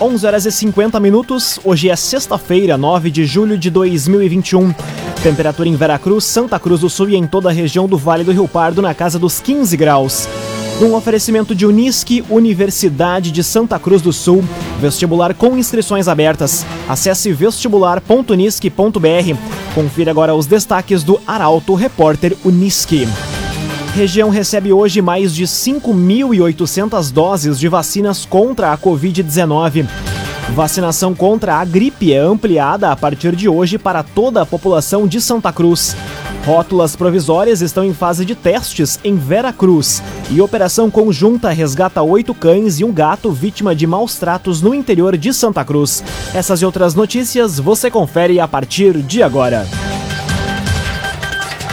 11 horas e 50 minutos. Hoje é sexta-feira, 9 de julho de 2021. Temperatura em Veracruz, Santa Cruz do Sul e em toda a região do Vale do Rio Pardo na casa dos 15 graus. Um oferecimento de Unisque, Universidade de Santa Cruz do Sul. Vestibular com inscrições abertas. Acesse vestibular.unisque.br. Confira agora os destaques do Arauto Repórter Unisque. Região recebe hoje mais de 5.800 doses de vacinas contra a Covid-19. Vacinação contra a gripe é ampliada a partir de hoje para toda a população de Santa Cruz. Rótulas provisórias estão em fase de testes em Vera Cruz. E operação conjunta resgata oito cães e um gato vítima de maus tratos no interior de Santa Cruz. Essas e outras notícias você confere a partir de agora.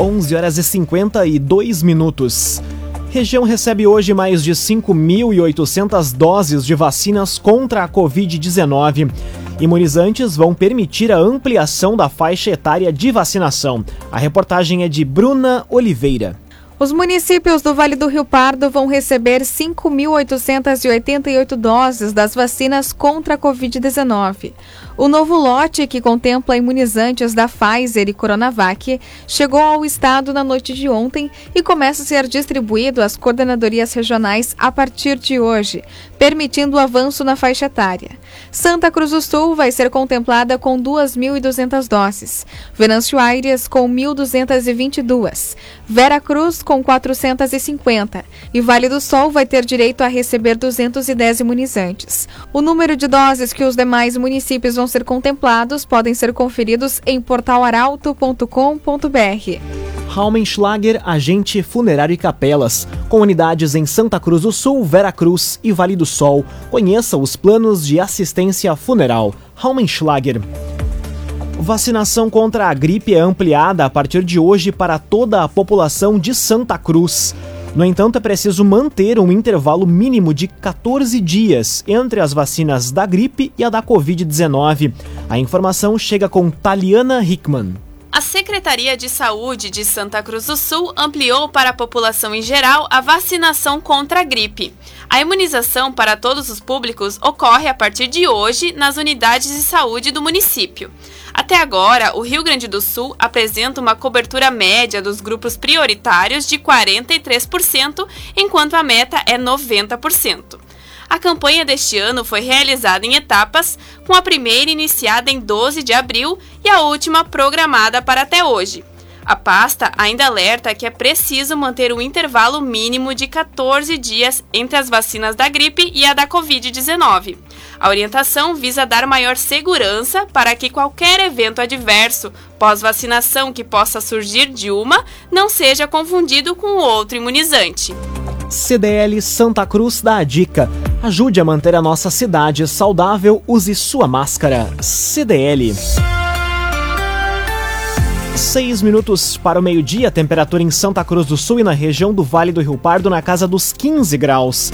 11 horas e 52 minutos. Região recebe hoje mais de 5.800 doses de vacinas contra a Covid-19. Imunizantes vão permitir a ampliação da faixa etária de vacinação. A reportagem é de Bruna Oliveira. Os municípios do Vale do Rio Pardo vão receber 5.888 doses das vacinas contra a Covid-19. O novo lote, que contempla imunizantes da Pfizer e Coronavac, chegou ao estado na noite de ontem e começa a ser distribuído às coordenadorias regionais a partir de hoje, permitindo o avanço na faixa etária. Santa Cruz do Sul vai ser contemplada com 2.200 doses, Venâncio Aires com 1.222, Vera Cruz com 450 e Vale do Sol vai ter direito a receber 210 imunizantes. O número de doses que os demais municípios vão ser contemplados podem ser conferidos em portalaralto.com.br. Raumenschlager, agente funerário e capelas, com unidades em Santa Cruz do Sul, Vera Cruz e Vale do Sol. Conheça os planos de assistência funeral. Raumenschlager. Vacinação contra a gripe é ampliada a partir de hoje para toda a população de Santa Cruz. No entanto, é preciso manter um intervalo mínimo de 14 dias entre as vacinas da gripe e a da Covid-19. A informação chega com Taliana Hickman. A Secretaria de Saúde de Santa Cruz do Sul ampliou para a população em geral a vacinação contra a gripe. A imunização para todos os públicos ocorre a partir de hoje nas unidades de saúde do município. Até agora, o Rio Grande do Sul apresenta uma cobertura média dos grupos prioritários de 43%, enquanto a meta é 90%. A campanha deste ano foi realizada em etapas, com a primeira iniciada em 12 de abril e a última programada para até hoje. A pasta ainda alerta que é preciso manter um intervalo mínimo de 14 dias entre as vacinas da gripe e a da Covid-19. A orientação visa dar maior segurança para que qualquer evento adverso pós-vacinação que possa surgir de uma não seja confundido com outro imunizante. CDL Santa Cruz dá a dica. Ajude a manter a nossa cidade saudável, use sua máscara. CDL. Seis minutos para o meio-dia, temperatura em Santa Cruz do Sul e na região do Vale do Rio Pardo na casa dos 15 graus.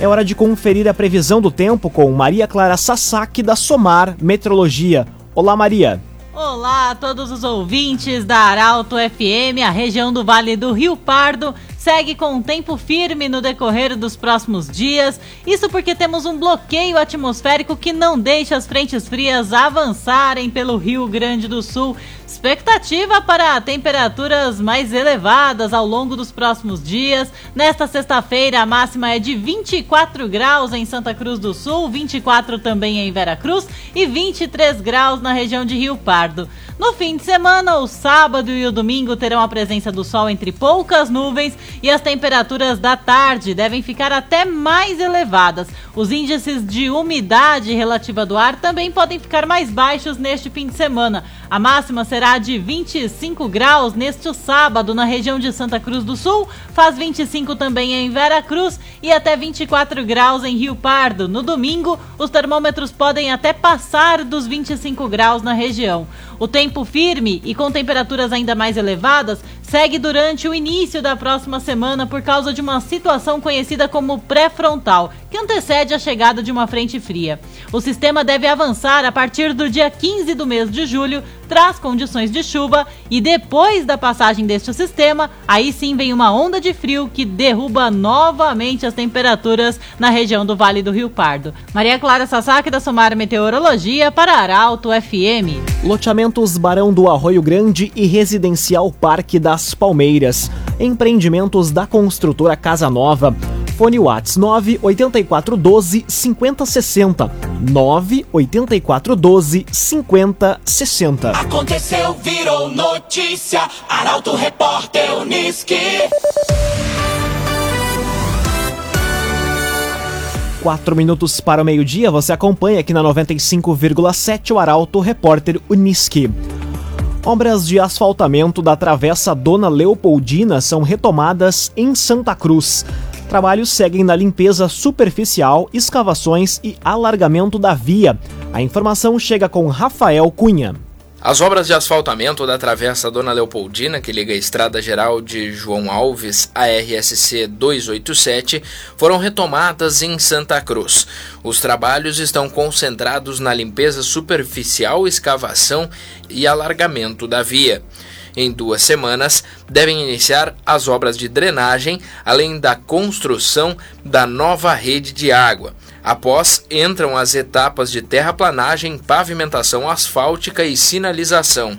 É hora de conferir a previsão do tempo com Maria Clara Sasaki da Somar Metrologia. Olá, Maria. Olá a todos os ouvintes da Arauto FM, a região do Vale do Rio Pardo segue com um tempo firme no decorrer dos próximos dias. Isso porque temos um bloqueio atmosférico que não deixa as frentes frias avançarem pelo Rio Grande do Sul. Expectativa para temperaturas mais elevadas ao longo dos próximos dias. Nesta sexta-feira, a máxima é de 24 graus em Santa Cruz do Sul, 24 também em Veracruz e 23 graus na região de Rio Pardo. No fim de semana, o sábado e o domingo terão a presença do sol entre poucas nuvens e as temperaturas da tarde devem ficar até mais elevadas. Os índices de umidade relativa do ar também podem ficar mais baixos neste fim de semana. A máxima será de 25 graus neste sábado na região de Santa Cruz do Sul, faz 25 também em Vera Cruz e até 24 graus em Rio Pardo. No domingo, os termômetros podem até passar dos 25 graus na região. O tempo firme e com temperaturas ainda mais elevadas segue durante o início da próxima semana por causa de uma situação conhecida como pré-frontal, que antecede a chegada de uma frente fria. O sistema deve avançar a partir do dia 15 do mês de julho, traz condições de chuva e depois da passagem deste sistema, aí sim vem uma onda de frio que derruba novamente as temperaturas na região do Vale do Rio Pardo. Maria Clara Sasaki da Somar Meteorologia para Arauto FM. Loteamentos Barão do Arroio Grande e Residencial Parque das Palmeiras. Empreendimentos da construtora Casa Nova. Fone Whats 98412 5060. 98412 5060. Aconteceu, virou notícia. Arauto Repórter Uniski. Quatro minutos para o meio-dia, você acompanha aqui na 95,7 o Arauto Repórter Uniski. Obras de asfaltamento da Travessa Dona Leopoldina são retomadas em Santa Cruz. Trabalhos seguem na limpeza superficial, escavações e alargamento da via. A informação chega com Rafael Cunha. As obras de asfaltamento da Travessa Dona Leopoldina, que liga a Estrada Geral de João Alves à RSC 287, foram retomadas em Santa Cruz. Os trabalhos estão concentrados na limpeza superficial, escavação e alargamento da via. Em duas semanas, devem iniciar as obras de drenagem, além da construção da nova rede de água. Após, entram as etapas de terraplanagem, pavimentação asfáltica e sinalização.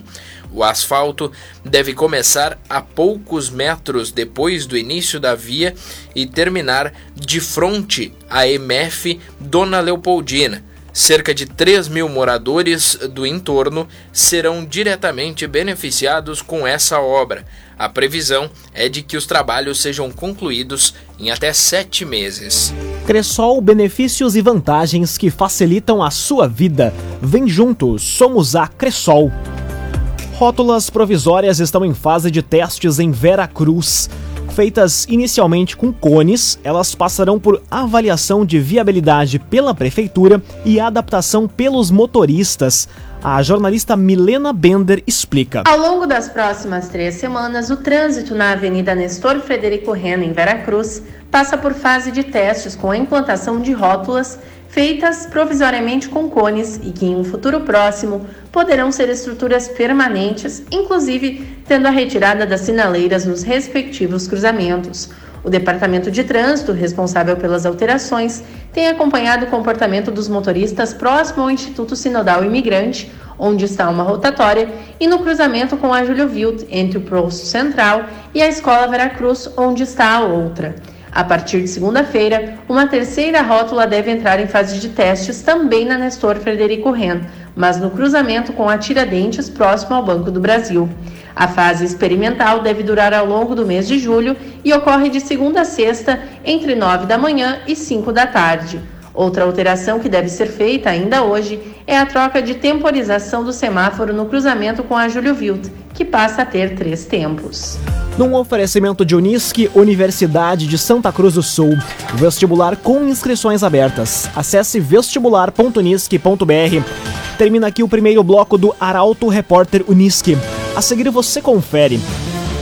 O asfalto deve começar a poucos metros depois do início da via e terminar de frente à MF Dona Leopoldina. Cerca de 3 mil moradores do entorno serão diretamente beneficiados com essa obra. A previsão é de que os trabalhos sejam concluídos em até sete meses. Cressol, benefícios e vantagens que facilitam a sua vida. Vem juntos, somos a Cressol. Rótulas provisórias estão em fase de testes em Vera Cruz. Feitas inicialmente com cones, elas passarão por avaliação de viabilidade pela prefeitura e adaptação pelos motoristas. A jornalista Milena Bender explica. Ao longo das próximas três semanas, o trânsito na Avenida Nestor Frederico Reno, em Veracruz, passa por fase de testes com a implantação de rótulas feitas provisoriamente com cones e que em um futuro próximo poderão ser estruturas permanentes, inclusive tendo a retirada das sinaleiras nos respectivos cruzamentos. O Departamento de Trânsito, responsável pelas alterações, tem acompanhado o comportamento dos motoristas próximo ao Instituto Sinodal Imigrante, onde está uma rotatória, e no cruzamento com a Júlio Wild, entre o Posto Central e a Escola Veracruz, onde está a outra. A partir de segunda-feira, uma terceira rótula deve entrar em fase de testes também na Nestor Frederico Ren, mas no cruzamento com a Tiradentes, próximo ao Banco do Brasil. A fase experimental deve durar ao longo do mês de julho e ocorre de segunda a sexta, entre 9 da manhã e 5 da tarde. Outra alteração que deve ser feita ainda hoje é a troca de temporização do semáforo no cruzamento com a Júlio Wild, que passa a ter três tempos. Num oferecimento de Unisque, Universidade de Santa Cruz do Sul. Vestibular com inscrições abertas. Acesse vestibular.unisque.br. Termina aqui o primeiro bloco do Arauto Repórter Unisque. A seguir você confere.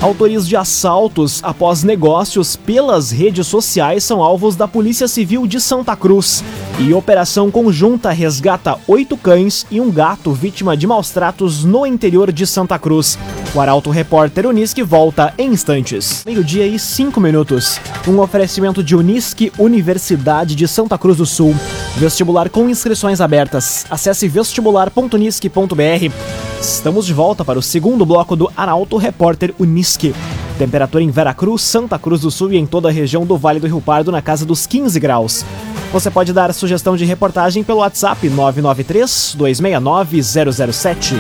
Autores de assaltos após negócios pelas redes sociais são alvos da Polícia Civil de Santa Cruz. E operação conjunta resgata oito cães e um gato vítima de maus tratos no interior de Santa Cruz. O Arauto Repórter Unisque volta em instantes. Meio-dia e cinco minutos. Um oferecimento de Unisque Universidade de Santa Cruz do Sul. Vestibular com inscrições abertas. Acesse vestibular.unisque.br. Estamos de volta para o segundo bloco do Arauto Repórter Unisque. Temperatura em Veracruz, Santa Cruz do Sul e em toda a região do Vale do Rio Pardo na casa dos 15 graus. Você pode dar sugestão de reportagem pelo WhatsApp 993 269 007.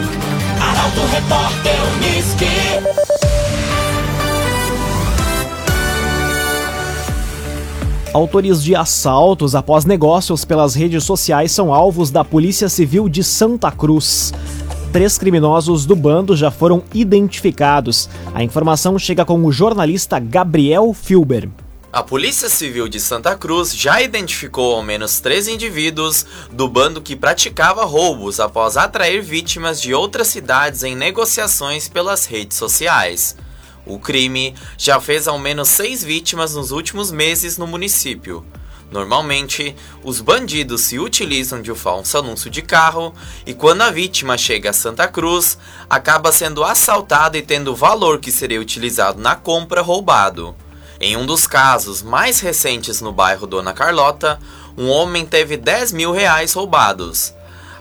Arauto Repórter Unisque. Autores de assaltos após negócios pelas redes sociais são alvos da Polícia Civil de Santa Cruz. Três criminosos do bando já foram identificados. A informação chega com o jornalista Gabriel Filber. A Polícia Civil de Santa Cruz já identificou ao menos três indivíduos do bando que praticava roubos após atrair vítimas de outras cidades em negociações pelas redes sociais. O crime já fez ao menos seis vítimas nos últimos meses no município. Normalmente, os bandidos se utilizam de um falso anúncio de carro e quando a vítima chega a Santa Cruz, acaba sendo assaltada e tendo o valor que seria utilizado na compra roubado. Em um dos casos mais recentes no bairro Dona Carlota, um homem teve 10 mil reais roubados.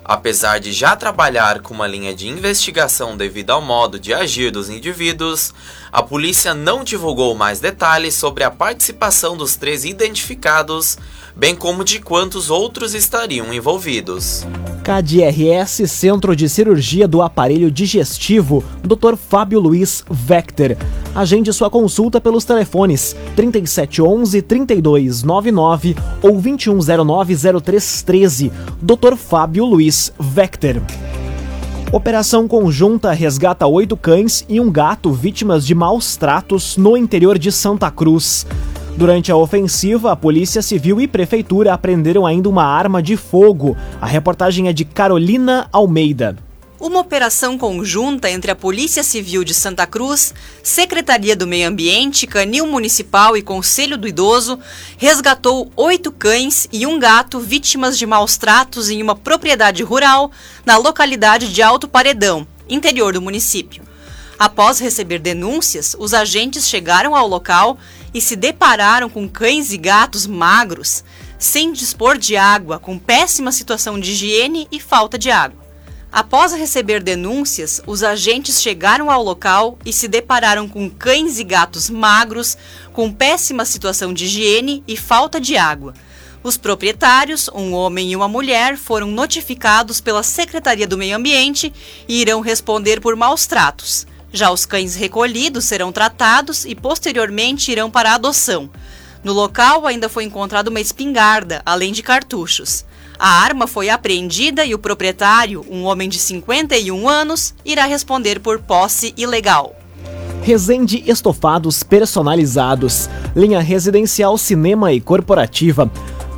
Apesar de já trabalhar com uma linha de investigação devido ao modo de agir dos indivíduos, a polícia não divulgou mais detalhes sobre a participação dos três identificados, bem como de quantos outros estariam envolvidos. KDRS Centro de Cirurgia do Aparelho Digestivo, Dr. Fábio Luiz Vector. Agende sua consulta pelos telefones 3711 3299 ou 2109 0313. Dr. Fábio Luiz Vector. Operação conjunta resgata oito cães e um gato vítimas de maus tratos no interior de Santa Cruz. Durante a ofensiva, a Polícia Civil e Prefeitura apreenderam ainda uma arma de fogo. A reportagem é de Carolina Almeida. Uma operação conjunta entre a Polícia Civil de Santa Cruz, Secretaria do Meio Ambiente, Canil Municipal e Conselho do Idoso resgatou oito cães e um gato vítimas de maus tratos em uma propriedade rural na localidade de Alto Paredão, interior do município. Após receber denúncias, os agentes chegaram ao local e se depararam com cães e gatos magros, sem dispor de água, com péssima situação de higiene e falta de água. Após receber denúncias, os agentes chegaram ao local e se depararam com cães e gatos magros, com péssima situação de higiene e falta de água. Os proprietários, um homem e uma mulher, foram notificados pela Secretaria do Meio Ambiente e irão responder por maus tratos. Já os cães recolhidos serão tratados e posteriormente irão para a adoção. No local ainda foi encontrada uma espingarda, além de cartuchos. A arma foi apreendida e o proprietário, um homem de 51 anos, irá responder por posse ilegal. Resende Estofados Personalizados, linha residencial, cinema e corporativa.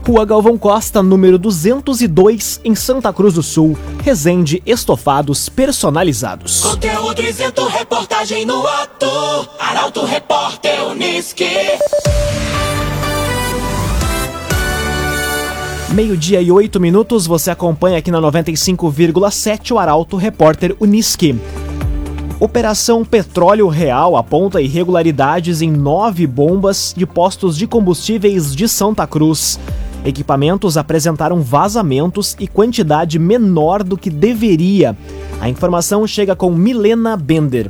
Rua Galvão Costa, número 202, em Santa Cruz do Sul. Resende Estofados Personalizados. Conteúdo isento, reportagem no ato. Arauto Repórter Uniski. Meio-dia e oito minutos, você acompanha aqui na 95,7 o Arauto Repórter Uniski. Operação Petróleo Real aponta irregularidades em nove bombas de postos de combustíveis de Santa Cruz. Equipamentos apresentaram vazamentos e quantidade menor do que deveria. A informação chega com Milena Bender.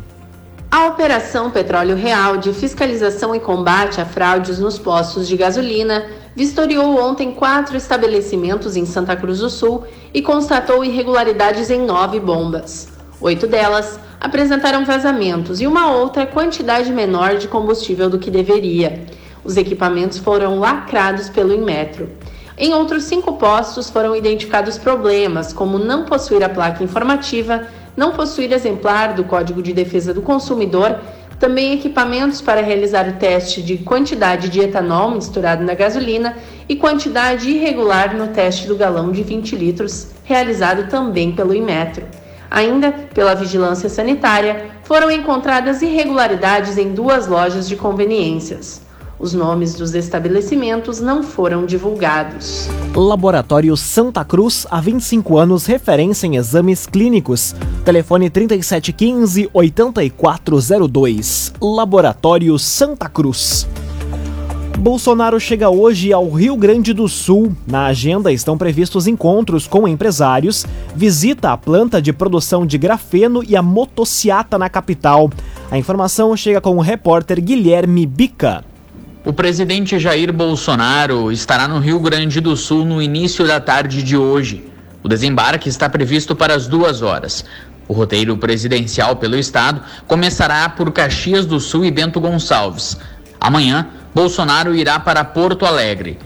A Operação Petróleo Real de fiscalização e combate a fraudes nos postos de gasolina vistoriou ontem quatro estabelecimentos em Santa Cruz do Sul e constatou irregularidades em nove bombas. Oito delas apresentaram vazamentos e uma outra quantidade menor de combustível do que deveria. Os equipamentos foram lacrados pelo Inmetro. Em outros cinco postos foram identificados problemas, como não possuir a placa informativa, não possuir exemplar do Código de Defesa do Consumidor, também equipamentos para realizar o teste de quantidade de etanol misturado na gasolina e quantidade irregular no teste do galão de 20 litros, realizado também pelo Inmetro. Ainda pela Vigilância Sanitária, foram encontradas irregularidades em duas lojas de conveniências. Os nomes dos estabelecimentos não foram divulgados. Laboratório Santa Cruz, há 25 anos, referência em exames clínicos. Telefone 3715-8402. Laboratório Santa Cruz. Bolsonaro chega hoje ao Rio Grande do Sul. Na agenda estão previstos encontros com empresários, visita à planta de produção de grafeno e a motociata na capital. A informação chega com o repórter Guilherme Bica. O presidente Jair Bolsonaro estará no Rio Grande do Sul no início da tarde de hoje. O desembarque está previsto para as duas horas. O roteiro presidencial pelo estado começará por Caxias do Sul e Bento Gonçalves. Amanhã, Bolsonaro irá para Porto Alegre.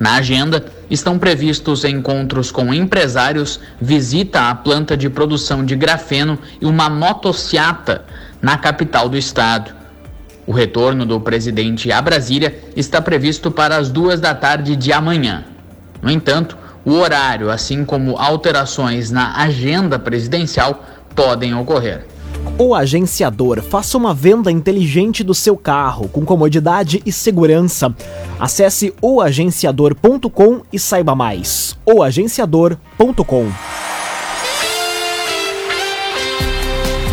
Na agenda estão previstos encontros com empresários, visita à planta de produção de grafeno e uma motociata na capital do estado. O retorno do presidente a Brasília está previsto para as duas da tarde de amanhã. No entanto, o horário, assim como alterações na agenda presidencial, podem ocorrer. O agenciador faça uma venda inteligente do seu carro com comodidade e segurança. Acesse oagenciador.com e saiba mais. oagenciador.com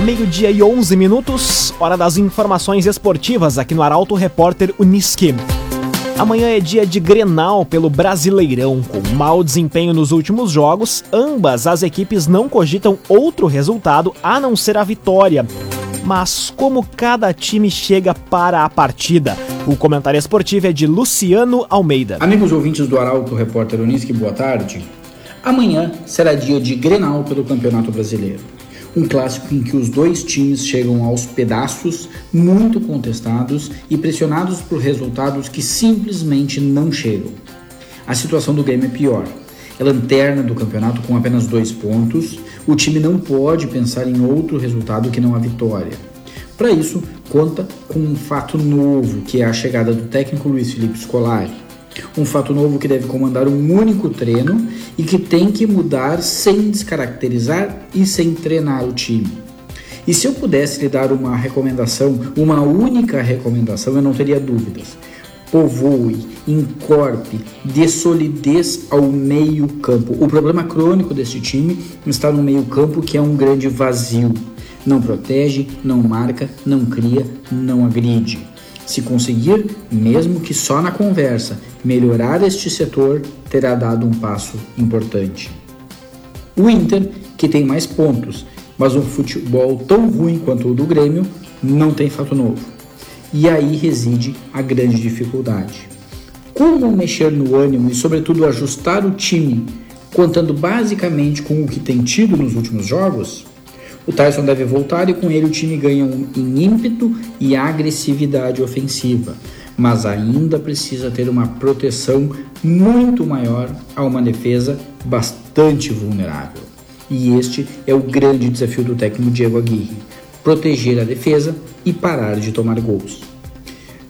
Meio-dia e 11 minutos, hora das informações esportivas aqui no Arauto Repórter Uniski. Amanhã é dia de Grenal pelo Brasileirão. Com mau desempenho nos últimos jogos, ambas as equipes não cogitam outro resultado a não ser a vitória. Mas como cada time chega para a partida? O comentário esportivo é de Luciano Almeida. Amigos ouvintes do Arauto Repórter Unisque, boa tarde. Amanhã será dia de Grenal pelo Campeonato Brasileiro um clássico em que os dois times chegam aos pedaços, muito contestados e pressionados por resultados que simplesmente não chegam. A situação do Grêmio é pior. É lanterna do campeonato com apenas dois pontos. O time não pode pensar em outro resultado que não a vitória. Para isso, conta com um fato novo, que é a chegada do técnico Luiz Felipe Scolari. Um fato novo que deve comandar um único treino e que tem que mudar sem descaracterizar e sem treinar o time. E se eu pudesse lhe dar uma recomendação, uma única recomendação, eu não teria dúvidas. Povoe, encorpe, dê solidez ao meio-campo. O problema crônico deste time está no meio-campo, que é um grande vazio. Não protege, não marca, não cria, não agride. Se conseguir, mesmo que só na conversa, melhorar este setor, terá dado um passo importante. O Inter, que tem mais pontos, mas um futebol tão ruim quanto o do Grêmio, não tem fato novo. E aí reside a grande dificuldade. Como mexer no ânimo e, sobretudo, ajustar o time, contando basicamente com o que tem tido nos últimos jogos? O Tyson deve voltar e com ele o time ganha em ímpeto e agressividade ofensiva, mas ainda precisa ter uma proteção muito maior a uma defesa bastante vulnerável. E este é o grande desafio do técnico Diego Aguirre: proteger a defesa e parar de tomar gols.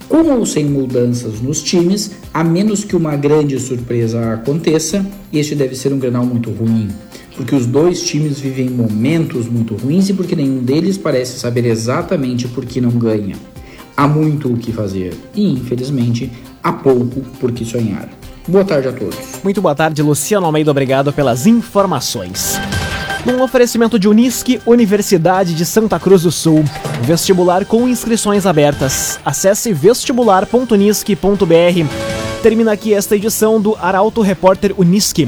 Com ou sem mudanças nos times, a menos que uma grande surpresa aconteça, este deve ser um granal muito ruim porque os dois times vivem momentos muito ruins e porque nenhum deles parece saber exatamente por que não ganha. Há muito o que fazer e, infelizmente, há pouco por que sonhar. Boa tarde a todos. Muito boa tarde, Luciano Almeida. Obrigado pelas informações. Num oferecimento de Unisque, Universidade de Santa Cruz do Sul. Vestibular com inscrições abertas. Acesse vestibular.unisque.br. Termina aqui esta edição do Arauto Repórter Unisque.